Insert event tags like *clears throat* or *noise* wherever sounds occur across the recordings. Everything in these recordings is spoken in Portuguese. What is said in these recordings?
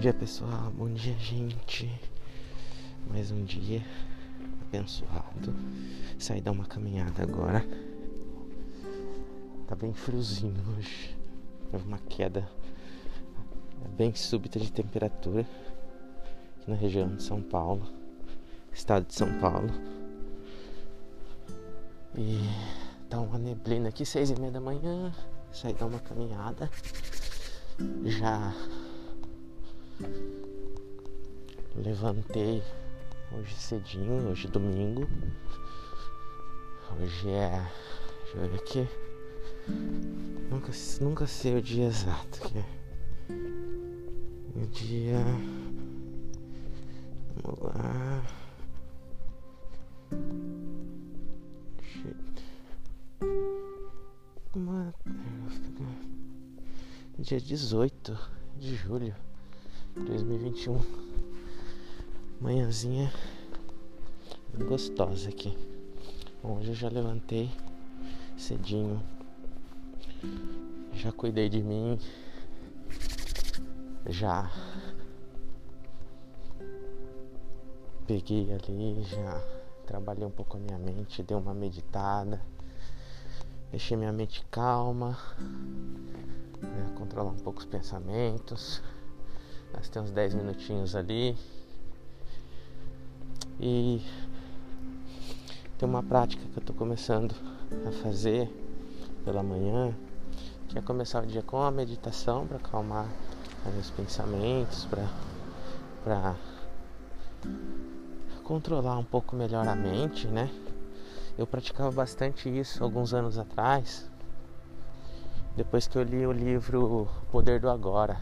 dia pessoal, bom dia gente. Mais um dia abençoado. Saí dar uma caminhada agora. Tá bem friozinho hoje. Teve uma queda bem súbita de temperatura aqui na região de São Paulo, estado de São Paulo. E tá uma neblina aqui, seis e meia da manhã. Saí dar uma caminhada. Já levantei hoje cedinho, hoje domingo. Hoje é. Deixa eu ver aqui. Nunca, nunca sei o dia exato. Que é o dia. Vamos lá. Dia 18 de julho 2021. Manhãzinha gostosa aqui. Hoje eu já levantei cedinho. Já cuidei de mim. Já peguei ali, já trabalhei um pouco a minha mente, dei uma meditada, deixei minha mente calma, né, controlar um pouco os pensamentos. Temos uns 10 minutinhos ali. E tem uma prática que eu estou começando a fazer pela manhã, que é começar o dia com a meditação para acalmar os pensamentos, para controlar um pouco melhor a mente, né? Eu praticava bastante isso alguns anos atrás, depois que eu li o livro O Poder do Agora,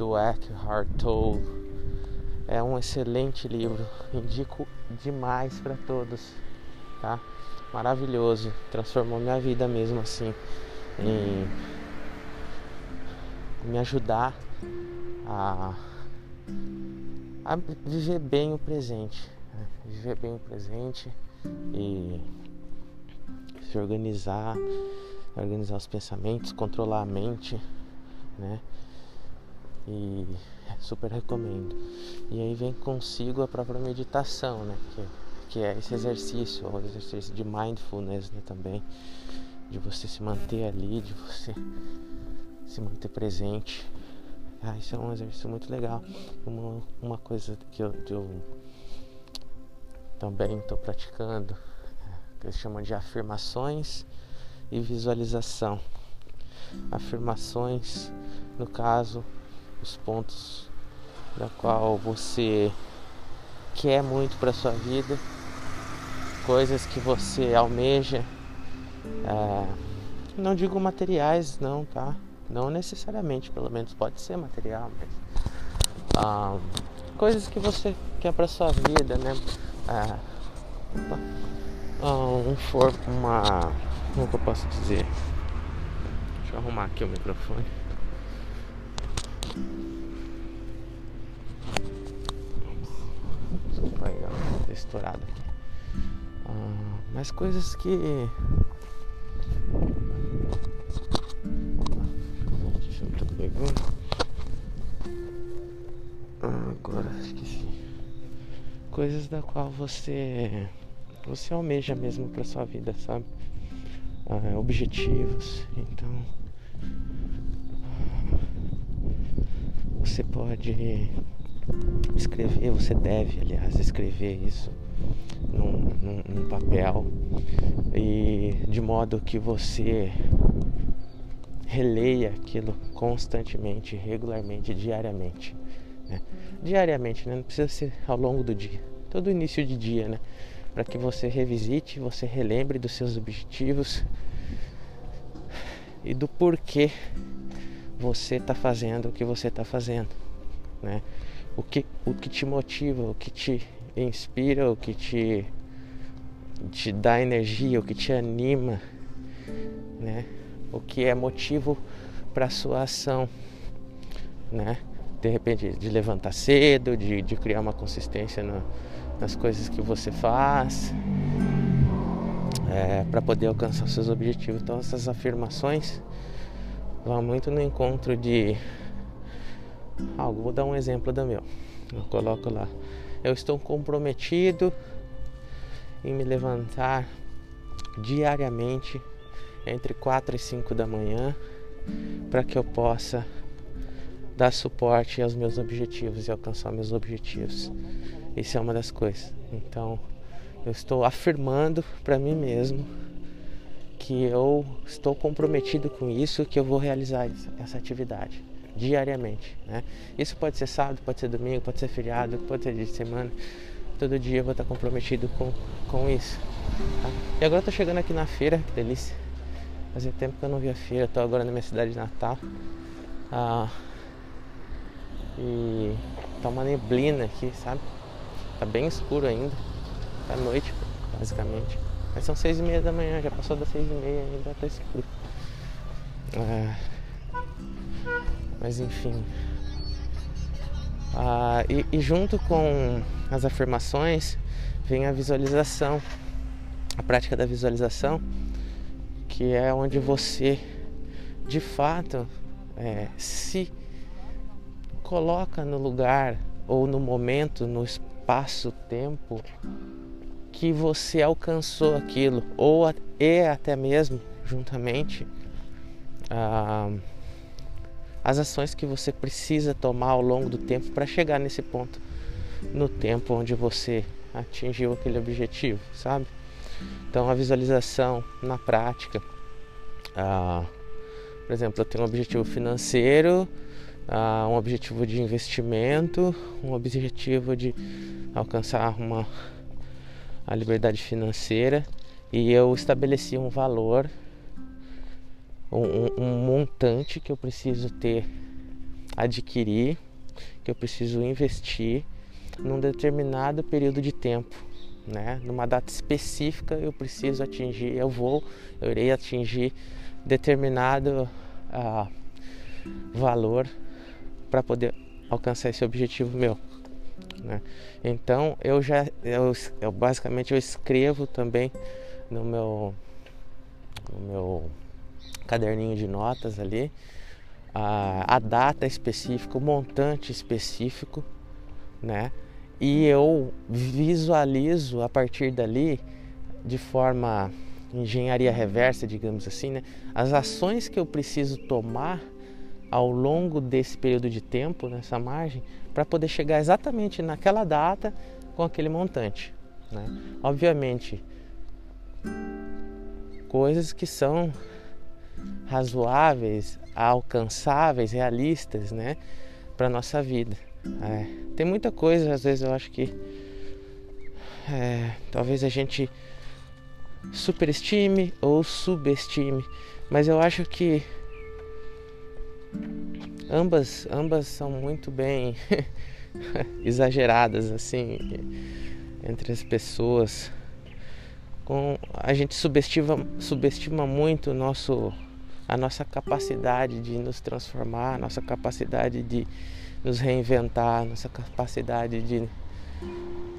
do Eckhart Tolle. É um excelente livro, indico demais para todos, tá? Maravilhoso, transformou minha vida mesmo assim, em me ajudar a, a viver bem o presente, né? viver bem o presente e se organizar, organizar os pensamentos, controlar a mente, né? E *laughs* super recomendo. E aí vem consigo a própria meditação, né? Que, que é esse exercício, o exercício de mindfulness né? também. De você se manter ali, de você se manter presente. Ah, isso é um exercício muito legal. Uma, uma coisa que eu, que eu também estou praticando, que eles chamam de afirmações e visualização. Afirmações, no caso, os pontos da qual você quer muito para sua vida, coisas que você almeja. É, não digo materiais, não, tá? Não necessariamente, pelo menos pode ser material, mas ah, coisas que você quer para sua vida, né? Ah, um for uma como que eu posso dizer? Deixa eu arrumar aqui o microfone. Desculpa aí, ó, tá estourado aqui. Ah, mas coisas que. Deixa eu tô pegando. Ah, agora esqueci. Coisas da qual você. Você almeja mesmo pra sua vida, sabe? Ah, objetivos. Então. Você pode escrever, você deve, aliás, escrever isso num, num, num, papel e de modo que você releia aquilo constantemente, regularmente, diariamente. Né? Diariamente, né? não precisa ser ao longo do dia, todo início de dia, né? Para que você revisite, você relembre dos seus objetivos e do porquê você está fazendo o que você está fazendo, né? O que, o que te motiva, o que te inspira, o que te, te dá energia, o que te anima, né? O que é motivo para sua ação, né? De repente, de levantar cedo, de, de criar uma consistência no, nas coisas que você faz, é, para poder alcançar seus objetivos. Então, essas afirmações vão muito no encontro de algo. Vou dar um exemplo do meu. Eu coloco lá. Eu estou comprometido em me levantar diariamente entre 4 e 5 da manhã para que eu possa dar suporte aos meus objetivos e alcançar meus objetivos. Isso é uma das coisas. Então, eu estou afirmando para mim mesmo que eu estou comprometido com isso, que eu vou realizar essa atividade diariamente. Né? Isso pode ser sábado, pode ser domingo, pode ser feriado, pode ser dia de semana. Todo dia eu vou estar comprometido com, com isso. Tá? E agora eu tô chegando aqui na feira, que delícia. Fazia tempo que eu não via feira, estou agora na minha cidade de Natal. Ah, e tá uma neblina aqui, sabe? Tá bem escuro ainda. Tá noite, basicamente. Mas são seis e meia da manhã, já passou das seis e meia ainda tá escuro. Ah, mas enfim. Ah, e, e junto com as afirmações vem a visualização, a prática da visualização, que é onde você de fato é, se coloca no lugar ou no momento, no espaço-tempo que você alcançou aquilo, ou e até mesmo juntamente ah, as ações que você precisa tomar ao longo do tempo para chegar nesse ponto no tempo onde você atingiu aquele objetivo, sabe? Então a visualização na prática, ah, por exemplo, eu tenho um objetivo financeiro, ah, um objetivo de investimento, um objetivo de alcançar uma a liberdade financeira e eu estabeleci um valor um, um montante que eu preciso ter, adquirir, que eu preciso investir num determinado período de tempo, né? Numa data específica eu preciso atingir, eu vou, eu irei atingir determinado uh, valor para poder alcançar esse objetivo meu. Né? Então eu já, eu, eu basicamente eu escrevo também no meu, no meu caderninho de notas ali, a, a data específica, o montante específico, né? E eu visualizo a partir dali, de forma engenharia reversa, digamos assim, né? as ações que eu preciso tomar ao longo desse período de tempo, nessa margem, para poder chegar exatamente naquela data com aquele montante. Né? Obviamente, coisas que são razoáveis, alcançáveis, realistas, né, para nossa vida. É, tem muita coisa, às vezes eu acho que é, talvez a gente superestime ou subestime, mas eu acho que ambas, ambas são muito bem *laughs* exageradas assim entre as pessoas. Com, a gente subestima, subestima muito o nosso a nossa capacidade de nos transformar, a nossa capacidade de nos reinventar, a nossa capacidade de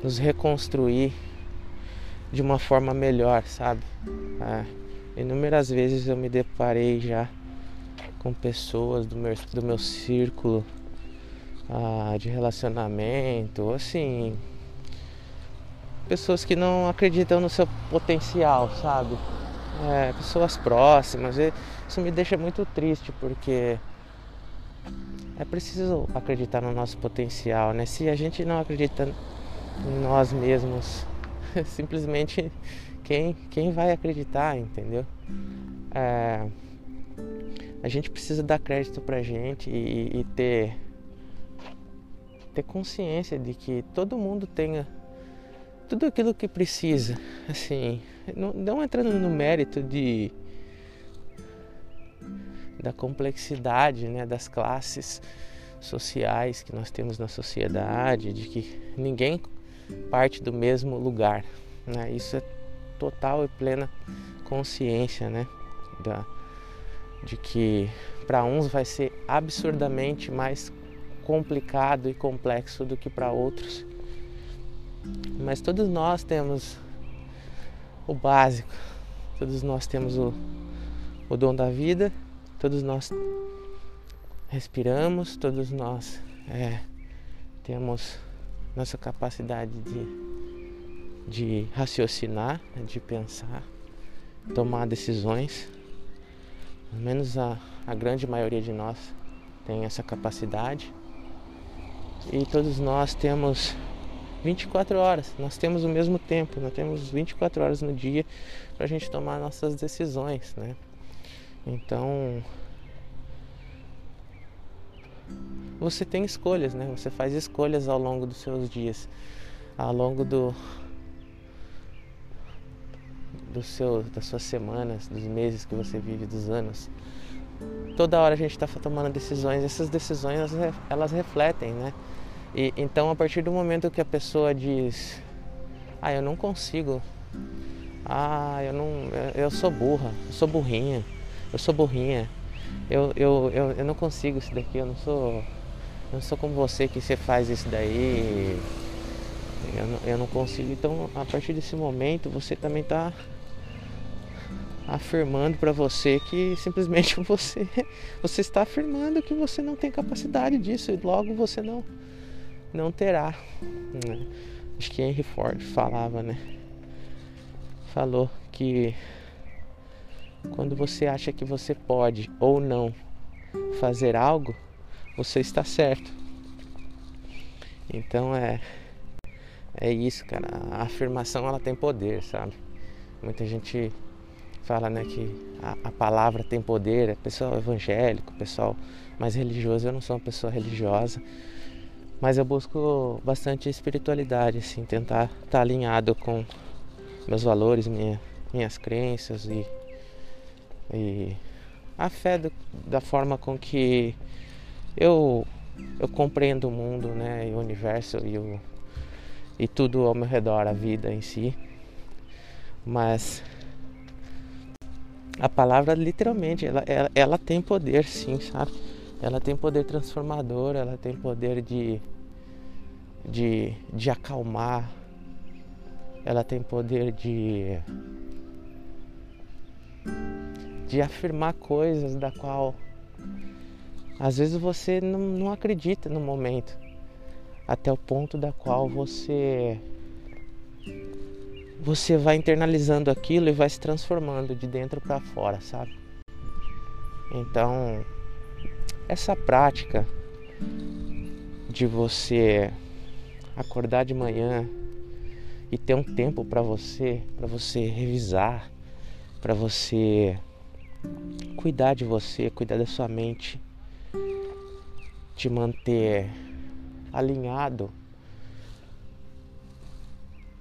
nos reconstruir de uma forma melhor, sabe? É, inúmeras vezes eu me deparei já com pessoas do meu, do meu círculo ah, de relacionamento, assim, pessoas que não acreditam no seu potencial, sabe? É, pessoas próximas. Isso me deixa muito triste porque é preciso acreditar no nosso potencial, né? Se a gente não acredita em nós mesmos, *laughs* simplesmente quem, quem vai acreditar, entendeu? É, a gente precisa dar crédito pra gente e, e ter, ter consciência de que todo mundo tenha tudo aquilo que precisa, assim, não, não entrando no mérito de da complexidade né, das classes sociais que nós temos na sociedade, de que ninguém parte do mesmo lugar. Né? Isso é total e plena consciência né? da, de que para uns vai ser absurdamente mais complicado e complexo do que para outros. Mas todos nós temos o básico, todos nós temos o, o dom da vida Todos nós respiramos, todos nós é, temos nossa capacidade de, de raciocinar, de pensar, tomar decisões. Pelo menos a, a grande maioria de nós tem essa capacidade. E todos nós temos 24 horas, nós temos o mesmo tempo, nós temos 24 horas no dia para a gente tomar nossas decisões, né? Então você tem escolhas, né? Você faz escolhas ao longo dos seus dias, ao longo do, do seu, das suas semanas, dos meses que você vive, dos anos. Toda hora a gente está tomando decisões. Essas decisões elas, refletem, né? E então a partir do momento que a pessoa diz, ah, eu não consigo, ah, eu não, eu sou burra, eu sou burrinha, eu sou burrinha, eu, eu, eu, eu não consigo isso daqui, eu não sou, eu não sou como você que você faz isso daí, eu não, eu não consigo. Então a partir desse momento você também está afirmando para você que simplesmente *laughs* você você está afirmando que você não tem capacidade disso e logo você não não terá. Né? Acho que Henry Ford falava, né? Falou que quando você acha que você pode ou não fazer algo, você está certo. Então é é isso, cara. A afirmação ela tem poder, sabe? Muita gente fala, né, que a, a palavra tem poder. É pessoal evangélico, pessoal mais religioso. Eu não sou uma pessoa religiosa, mas eu busco bastante espiritualidade, assim, tentar estar tá alinhado com meus valores, minha, minhas crenças e, e a fé do, da forma com que eu, eu compreendo o mundo, né, e o universo e, o, e tudo ao meu redor, a vida em si. Mas a palavra literalmente, ela, ela, ela tem poder sim, sabe? ela tem poder transformador, ela tem poder de, de, de acalmar, ela tem poder de, de afirmar coisas da qual às vezes você não, não acredita no momento, até o ponto da qual você você vai internalizando aquilo e vai se transformando de dentro para fora, sabe? Então, essa prática de você acordar de manhã e ter um tempo para você, para você revisar, para você cuidar de você, cuidar da sua mente, te manter alinhado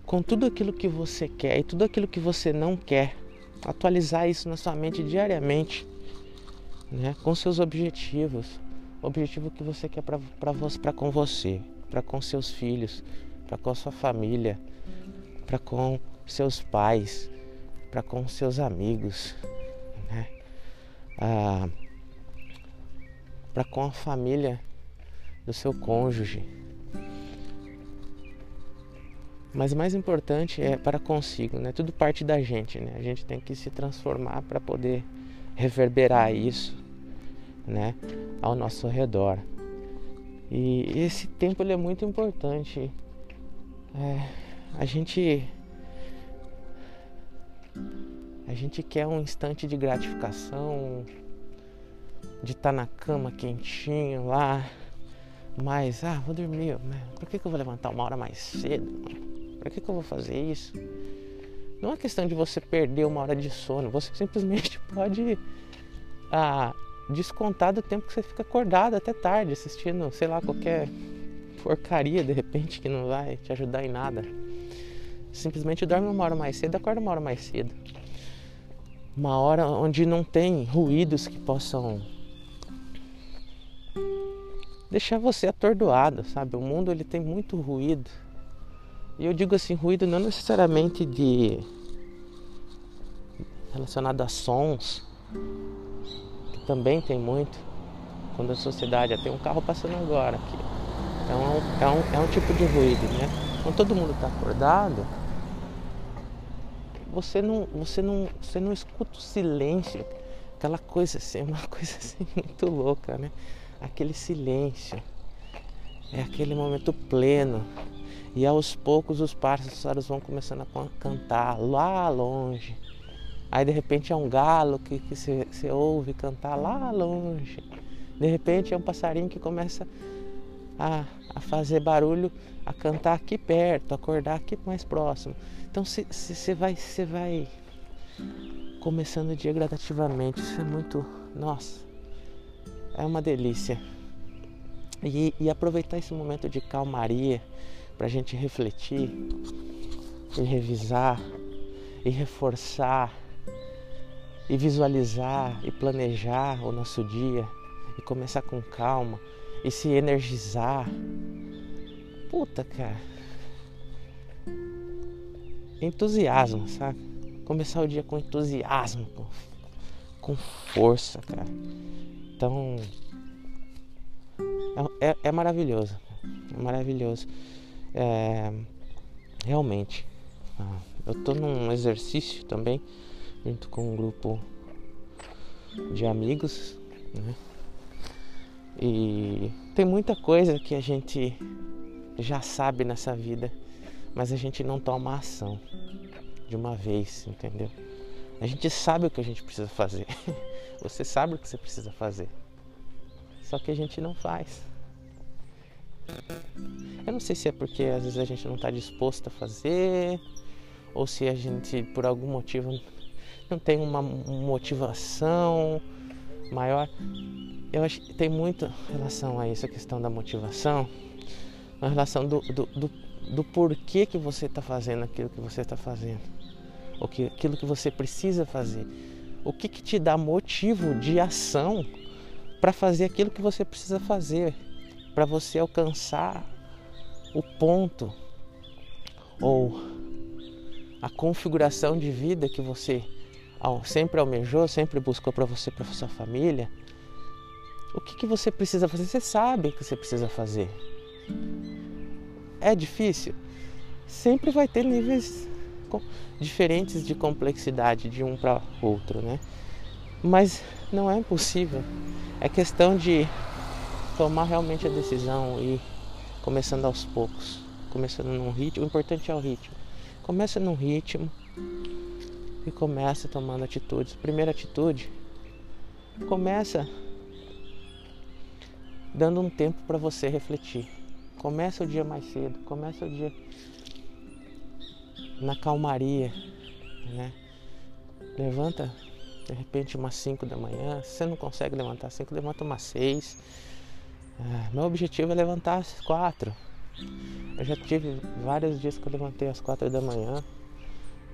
com tudo aquilo que você quer e tudo aquilo que você não quer. Atualizar isso na sua mente diariamente né, com seus objetivos, o objetivo que você quer para você, para com você, para com seus filhos, para com a sua família, para com seus pais, para com seus amigos, né? Ah, para com a família do seu cônjuge. Mas mais importante é para consigo, né? Tudo parte da gente, né? A gente tem que se transformar para poder reverberar isso, né, ao nosso redor. E esse tempo ele é muito importante. É, a gente a gente quer um instante de gratificação, de estar tá na cama quentinho lá, mas ah, vou dormir, por que, que eu vou levantar uma hora mais cedo? Por que, que eu vou fazer isso? Não é questão de você perder uma hora de sono, você simplesmente *laughs* pode ah, descontar do tempo que você fica acordado até tarde, assistindo, sei lá, qualquer porcaria de repente que não vai te ajudar em nada. Simplesmente dorme uma hora mais cedo, acorda uma hora mais cedo. Uma hora onde não tem ruídos que possam deixar você atordoado, sabe? O mundo ele tem muito ruído e eu digo assim, ruído não necessariamente de relacionado a sons, que também tem muito. Quando a sociedade tem um carro passando agora aqui. É um, é um, é um tipo de ruído, né? Quando todo mundo está acordado, você não, você não, você não escuta o silêncio, aquela coisa assim, uma *laughs* coisa assim muito louca, né? Aquele silêncio é aquele momento pleno. E aos poucos os pássaros vão começando a cantar lá longe. Aí de repente é um galo que você ouve cantar lá longe. De repente é um passarinho que começa a, a fazer barulho, a cantar aqui perto, acordar aqui mais próximo. Então você vai, você vai começando o dia gradativamente. Isso é muito, nossa, é uma delícia. E, e aproveitar esse momento de calmaria para a gente refletir e revisar e reforçar e visualizar e planejar o nosso dia e começar com calma e se energizar. Puta, cara. Entusiasmo, sabe? Começar o dia com entusiasmo, com, com força, cara. Então. É, é, é maravilhoso. É maravilhoso. É, realmente. Ah, eu tô num exercício também, junto com um grupo de amigos, né? E tem muita coisa que a gente já sabe nessa vida, mas a gente não toma ação de uma vez, entendeu? A gente sabe o que a gente precisa fazer. *laughs* Você sabe o que você precisa fazer. Só que a gente não faz. Eu não sei se é porque às vezes a gente não está disposto a fazer, ou se a gente por algum motivo não tem uma motivação maior. Eu acho que tem muita relação a isso, a questão da motivação, a relação do, do, do, do porquê que você está fazendo aquilo que você está fazendo, o que, aquilo que você precisa fazer, o que, que te dá motivo de ação para fazer aquilo que você precisa fazer, para você alcançar o ponto ou a configuração de vida que você sempre almejou, sempre buscou para você, para sua família o que, que você precisa fazer? Você sabe que você precisa fazer. É difícil? Sempre vai ter níveis diferentes de complexidade de um para outro, né? Mas não é impossível. É questão de tomar realmente a decisão e começando aos poucos, começando num ritmo. O importante é o ritmo. Começa num ritmo e começa tomando atitudes. Primeira atitude, começa dando um tempo para você refletir. Começa o dia mais cedo, começa o dia na calmaria, né? Levanta de repente umas 5 da manhã. Se você não consegue levantar 5, levanta umas 6. É, meu objetivo é levantar às 4. Eu já tive vários dias que eu levantei às 4 da manhã.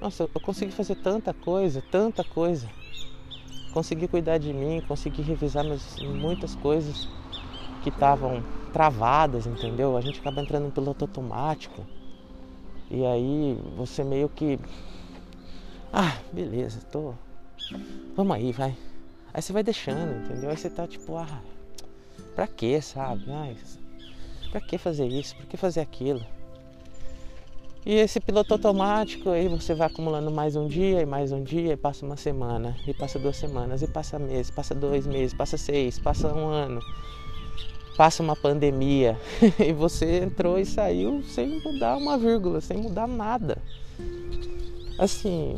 Nossa, eu consegui fazer tanta coisa, tanta coisa. Consegui cuidar de mim, consegui revisar muitas coisas que estavam travadas, entendeu? A gente acaba entrando em piloto automático. E aí você meio que. Ah, beleza, tô. Vamos aí, vai. Aí você vai deixando, entendeu? Aí você tá tipo, ah, pra que, sabe? Ah, pra que fazer isso? Pra que fazer aquilo? E esse piloto automático, aí você vai acumulando mais um dia, e mais um dia, e passa uma semana, e passa duas semanas, e passa mês, passa dois meses, passa seis, passa um ano passa uma pandemia *laughs* e você entrou e saiu sem mudar uma vírgula, sem mudar nada. Assim,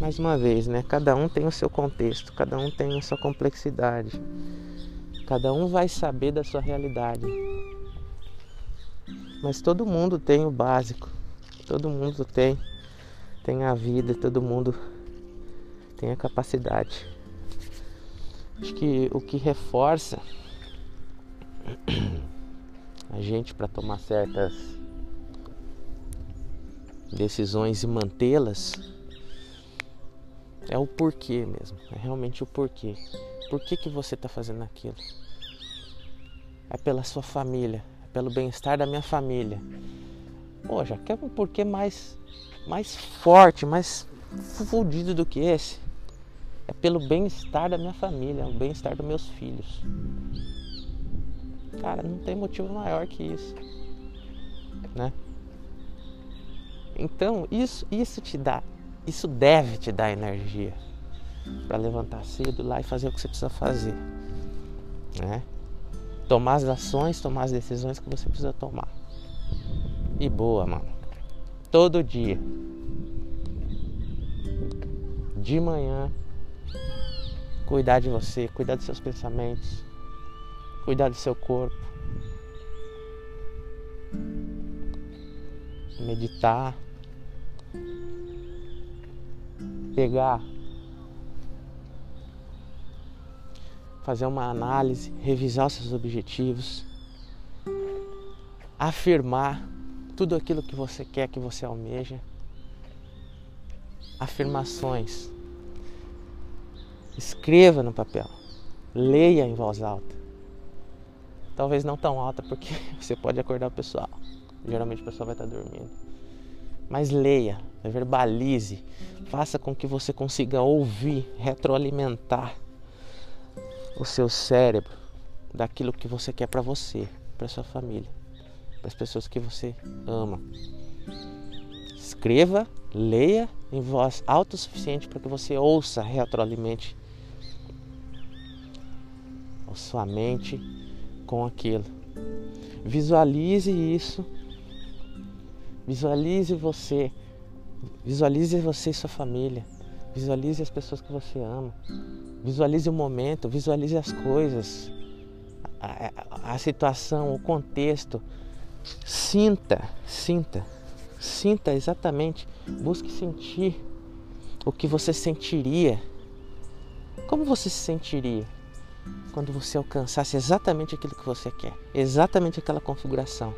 mais uma vez, né? Cada um tem o seu contexto, cada um tem a sua complexidade. Cada um vai saber da sua realidade. Mas todo mundo tem o básico. Todo mundo tem tem a vida, todo mundo tem a capacidade. Acho que o que reforça *clears throat* a gente para tomar certas decisões e mantê-las é o porquê mesmo, é realmente o porquê. Por que, que você está fazendo aquilo? É pela sua família, pelo bem-estar da minha família. Poxa, quer um porquê mais, mais forte, mais fudido do que esse? É pelo bem-estar da minha família, é o bem-estar dos meus filhos. Cara, não tem motivo maior que isso, né? Então, isso, isso te dá, isso deve te dar energia para levantar cedo lá e fazer o que você precisa fazer, né? Tomar as ações, tomar as decisões que você precisa tomar. E boa, mano. Todo dia. De manhã, cuidar de você, cuidar dos seus pensamentos, cuidar do seu corpo. Meditar. Pegar fazer uma análise, revisar seus objetivos, afirmar tudo aquilo que você quer, que você almeja. Afirmações. Escreva no papel. Leia em voz alta. Talvez não tão alta porque *laughs* você pode acordar o pessoal. Geralmente o pessoal vai estar dormindo. Mas leia, verbalize, faça com que você consiga ouvir, retroalimentar o seu cérebro daquilo que você quer para você, para sua família, para as pessoas que você ama. Escreva, leia em voz alta o suficiente para que você ouça, retroalimente a sua mente com aquilo. Visualize isso. Visualize você. Visualize você e sua família. Visualize as pessoas que você ama. Visualize o momento, visualize as coisas, a, a, situação, o contexto. Sinta, sinta, sinta exatamente. Busque sentir o que você sentiria. Como você se sentiria quando você alcançasse exatamente aquilo que você quer, exatamente aquela configuração?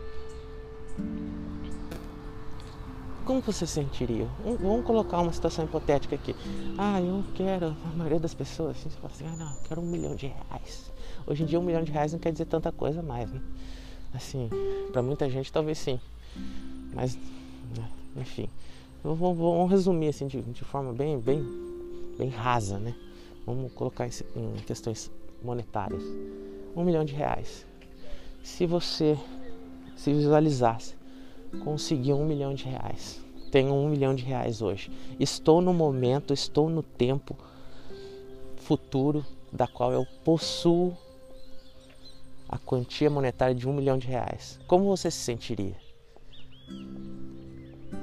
Como você sentiria? Vamos colocar uma situação hipotética aqui. Ah, eu quero, a maioria das pessoas assim, você fala assim, ah não, eu quero um milhão de reais. Hoje em dia um milhão de reais não quer dizer tanta coisa mais, né? Assim, para muita gente talvez sim. Mas, né, enfim. Vamos resumir assim de, de, forma bem, bem, bem rasa, né? Vamos colocar em, em questões monetárias. Um milhão de reais. Se você se visualizasse conseguir um milhão de reais. Tenho um milhão de reais hoje. Estou no momento, estou no tempo futuro da qual eu possuo a quantia monetária de um milhão de reais. Como você se sentiria?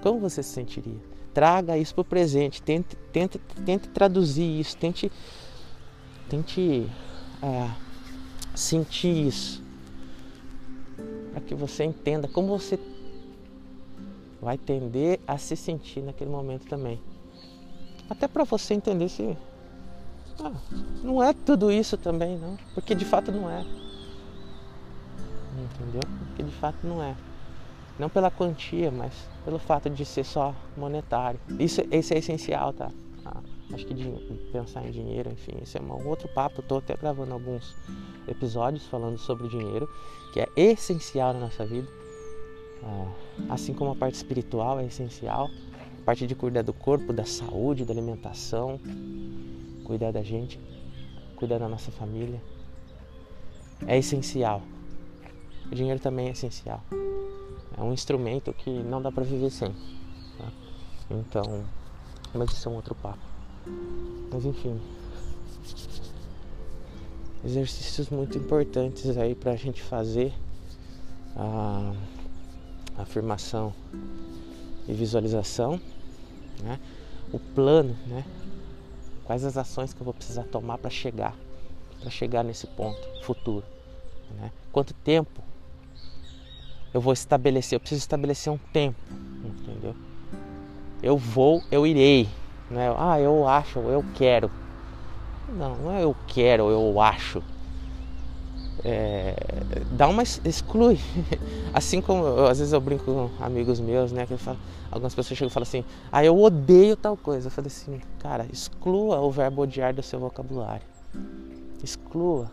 Como você se sentiria? Traga isso para o presente, tente, tente, tente traduzir isso, tente, tente é, sentir isso, para que você entenda como você vai tender a se sentir naquele momento também. Até para você entender se ah, não é tudo isso também, não, porque de fato não é. Entendeu? Porque de fato não é. Não pela quantia, mas pelo fato de ser só monetário. Isso, isso é essencial, tá? Ah, acho que de pensar em dinheiro, enfim, esse é um outro papo. Estou até gravando alguns episódios falando sobre dinheiro, que é essencial na nossa vida. É, assim como a parte espiritual é essencial, a parte de cuidar do corpo, da saúde, da alimentação, cuidar da gente, cuidar da nossa família, é essencial. O dinheiro também é essencial. É um instrumento que não dá para viver sem. Tá? Então, mas isso é um outro papo. Mas enfim, exercícios muito importantes aí para a gente fazer. Ah, afirmação e visualização, né? o plano, né? quais as ações que eu vou precisar tomar para chegar, para chegar nesse ponto futuro, né? quanto tempo eu vou estabelecer, eu preciso estabelecer um tempo, entendeu? Eu vou, eu irei, não é? Ah, eu acho, eu quero. Não, não é eu quero, eu acho é, dá uma exclui. *laughs* Assim como às vezes eu brinco com amigos meus, né? Que falo, algumas pessoas chegam e falam assim, ah, eu odeio tal coisa. Eu falei assim, cara, exclua o verbo odiar do seu vocabulário. Exclua.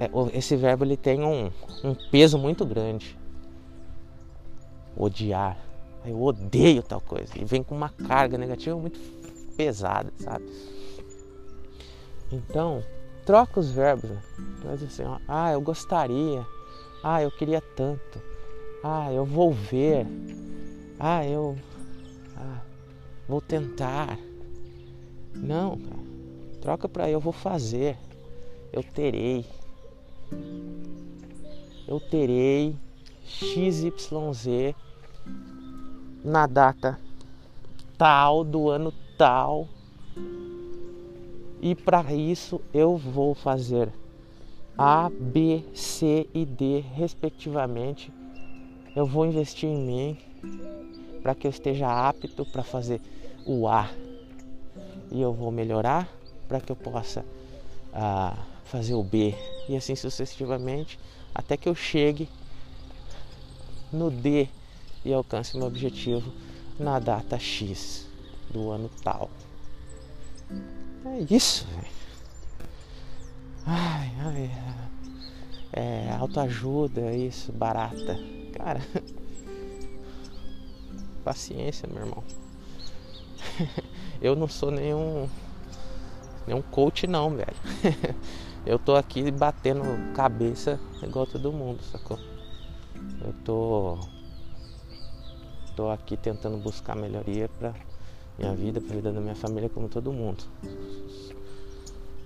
É, é, esse verbo ele tem um, um peso muito grande. Odiar. Eu odeio tal coisa. E vem com uma carga negativa muito pesada, sabe? Então, troca os verbos. Né? Mas assim, ó, ah, eu gostaria. Ah, eu queria tanto. Ah, eu vou ver. Ah, eu ah, vou tentar. Não, cara. Troca para eu vou fazer. Eu terei. eu terei XYZ na data tal do ano tal. E para isso eu vou fazer A, B, C e D respectivamente. Eu vou investir em mim para que eu esteja apto para fazer o A. E eu vou melhorar para que eu possa ah, fazer o B. E assim sucessivamente até que eu chegue no D e alcance meu objetivo na data X do ano tal. É isso, velho. Ai, ai, é autoajuda, é isso, barata. Cara, *laughs* paciência, meu irmão. *laughs* Eu não sou nenhum nenhum coach não, velho. *laughs* Eu tô aqui batendo cabeça igual todo mundo, sacou? Eu tô tô aqui tentando buscar melhoria para minha vida, para vida da minha família como todo mundo.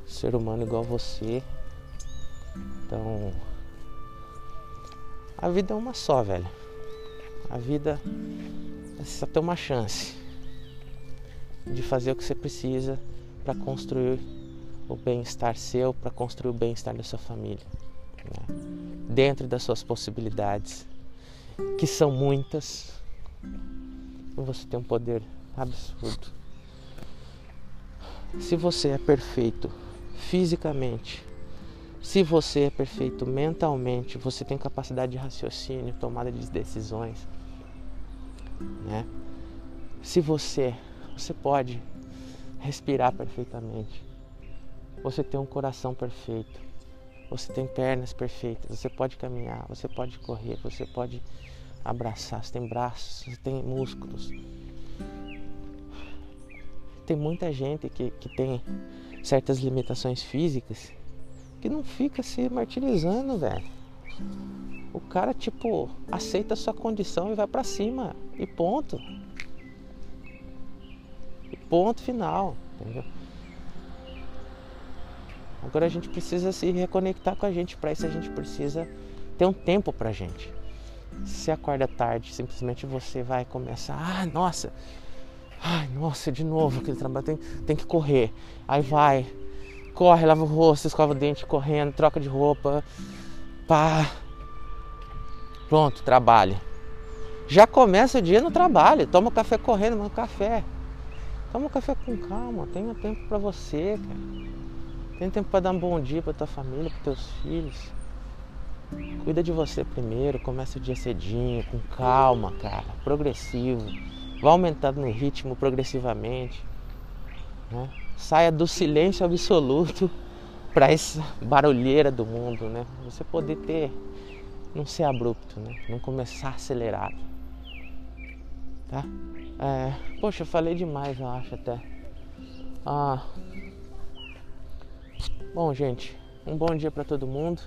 Ser humano igual você. Então, a vida é uma só, velho. A vida é só tem uma chance de fazer o que você precisa para construir o bem-estar seu, para construir o bem-estar da sua família. Né? Dentro das suas possibilidades, que são muitas, você tem um poder absurdo. Se você é perfeito fisicamente, se você é perfeito mentalmente, você tem capacidade de raciocínio, tomada de decisões, né? Se você, você pode respirar perfeitamente, você tem um coração perfeito. Você tem pernas perfeitas. Você pode caminhar, você pode correr, você pode abraçar. Você tem braços, você tem músculos. Tem muita gente que, que tem certas limitações físicas que não fica se martirizando, velho. O cara, tipo, aceita a sua condição e vai para cima. E ponto. E ponto final, entendeu? Agora a gente precisa se reconectar com a gente. Para isso a gente precisa ter um tempo pra gente. Se acorda tarde, simplesmente você vai começar, ah, nossa, ai, nossa, de novo aquele trabalho, tem, tem que correr. Aí vai, corre, lava o rosto, escova o dente correndo, troca de roupa, pá. Pronto, trabalho. Já começa o dia no trabalho, toma café correndo, manda café. Toma café com calma, tenha tempo para você, cara. Tem tempo para dar um bom dia para tua família, para teus filhos. Cuida de você primeiro, começa o dia cedinho, com calma, cara, progressivo. Vai aumentando no ritmo progressivamente. Né? Saia do silêncio absoluto *laughs* para essa barulheira do mundo, né? Você poder ter, não ser abrupto, né? Não começar acelerado, tá? É, poxa, eu falei demais, eu acho até. Ah, Bom, gente, um bom dia para todo mundo.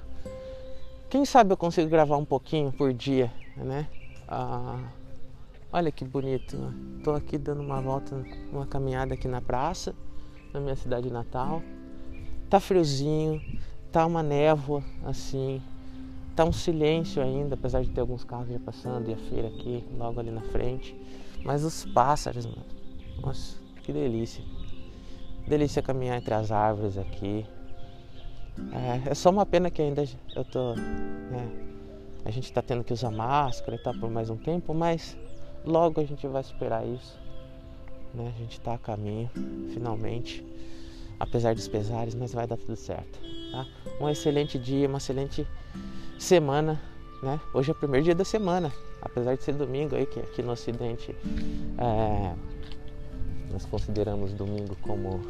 Quem sabe eu consigo gravar um pouquinho por dia, né? Ah, olha que bonito. Né? Tô aqui dando uma volta, uma caminhada aqui na praça, na minha cidade natal. Tá friozinho, tá uma névoa assim, tá um silêncio ainda, apesar de ter alguns carros já passando e a feira aqui logo ali na frente. Mas os pássaros, mano. Nossa, que delícia. Delícia caminhar entre as árvores aqui, é, é só uma pena que ainda eu tô. Né, a gente está tendo que usar máscara e tal por mais um tempo, mas logo a gente vai superar isso. Né? A gente está a caminho, finalmente. Apesar dos pesares, mas vai dar tudo certo. Tá? Um excelente dia, uma excelente semana. Né? Hoje é o primeiro dia da semana, apesar de ser domingo aí, que aqui no Ocidente é, nós consideramos domingo como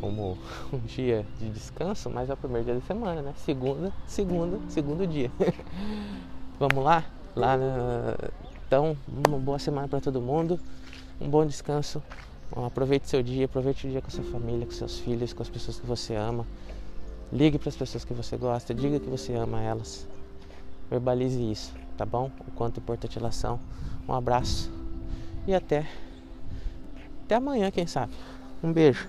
como *laughs* um dia de descanso, mas é o primeiro dia da semana, né? Segunda, segunda, segundo dia. *laughs* Vamos lá? Lá na... Então, uma boa semana para todo mundo, um bom descanso. Aproveite seu dia, aproveite o dia com a sua família, com seus filhos, com as pessoas que você ama. Ligue para as pessoas que você gosta, diga que você ama elas. Verbalize isso, tá bom? O quanto importa a relação. Um abraço e até até amanhã, quem sabe. Um beijo.